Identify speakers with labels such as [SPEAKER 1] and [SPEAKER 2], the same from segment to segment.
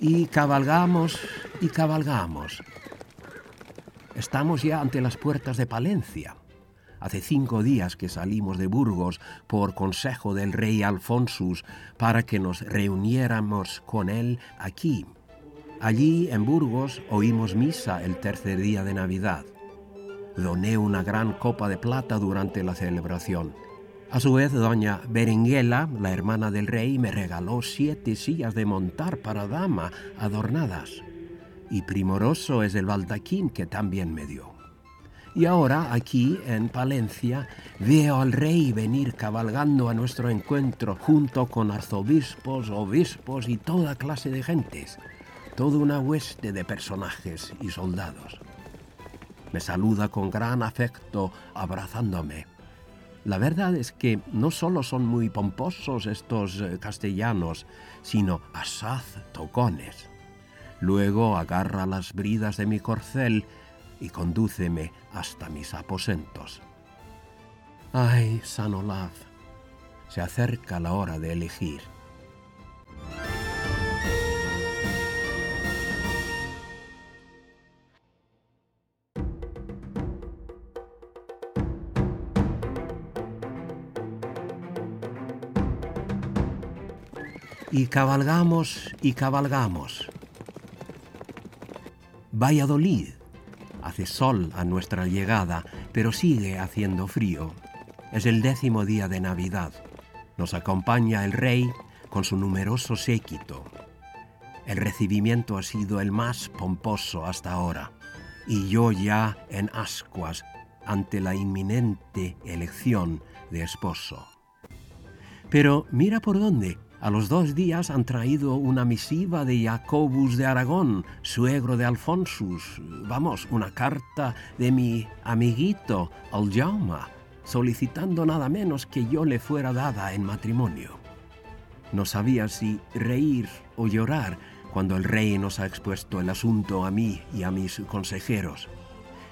[SPEAKER 1] Y cabalgamos y cabalgamos. Estamos ya ante las puertas de Palencia. Hace cinco días que salimos de Burgos por consejo del rey Alfonsus para que nos reuniéramos con él aquí. Allí en Burgos oímos misa el tercer día de Navidad. Doné una gran copa de plata durante la celebración. A su vez, doña Berenguela, la hermana del rey, me regaló siete sillas de montar para dama adornadas. Y primoroso es el baldaquín que también me dio. Y ahora aquí en Palencia veo al rey venir cabalgando a nuestro encuentro junto con arzobispos, obispos y toda clase de gentes, toda una hueste de personajes y soldados. Me saluda con gran afecto abrazándome. La verdad es que no solo son muy pomposos estos eh, castellanos, sino asaz tocones. Luego agarra las bridas de mi corcel y condúceme hasta mis aposentos. Ay, San Olaf, se acerca la hora de elegir. Y cabalgamos y cabalgamos. Valladolid Hace sol a nuestra llegada, pero sigue haciendo frío. Es el décimo día de Navidad. Nos acompaña el rey con su numeroso séquito. El recibimiento ha sido el más pomposo hasta ahora, y yo ya en ascuas ante la inminente elección de esposo. Pero mira por dónde a los dos días han traído una misiva de Jacobus de Aragón, suegro de Alfonsus, vamos, una carta de mi amiguito Aljauma, solicitando nada menos que yo le fuera dada en matrimonio. No sabía si reír o llorar cuando el rey nos ha expuesto el asunto a mí y a mis consejeros.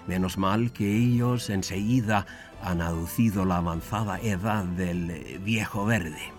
[SPEAKER 1] Menos mal que ellos enseguida han aducido la avanzada edad del viejo verde.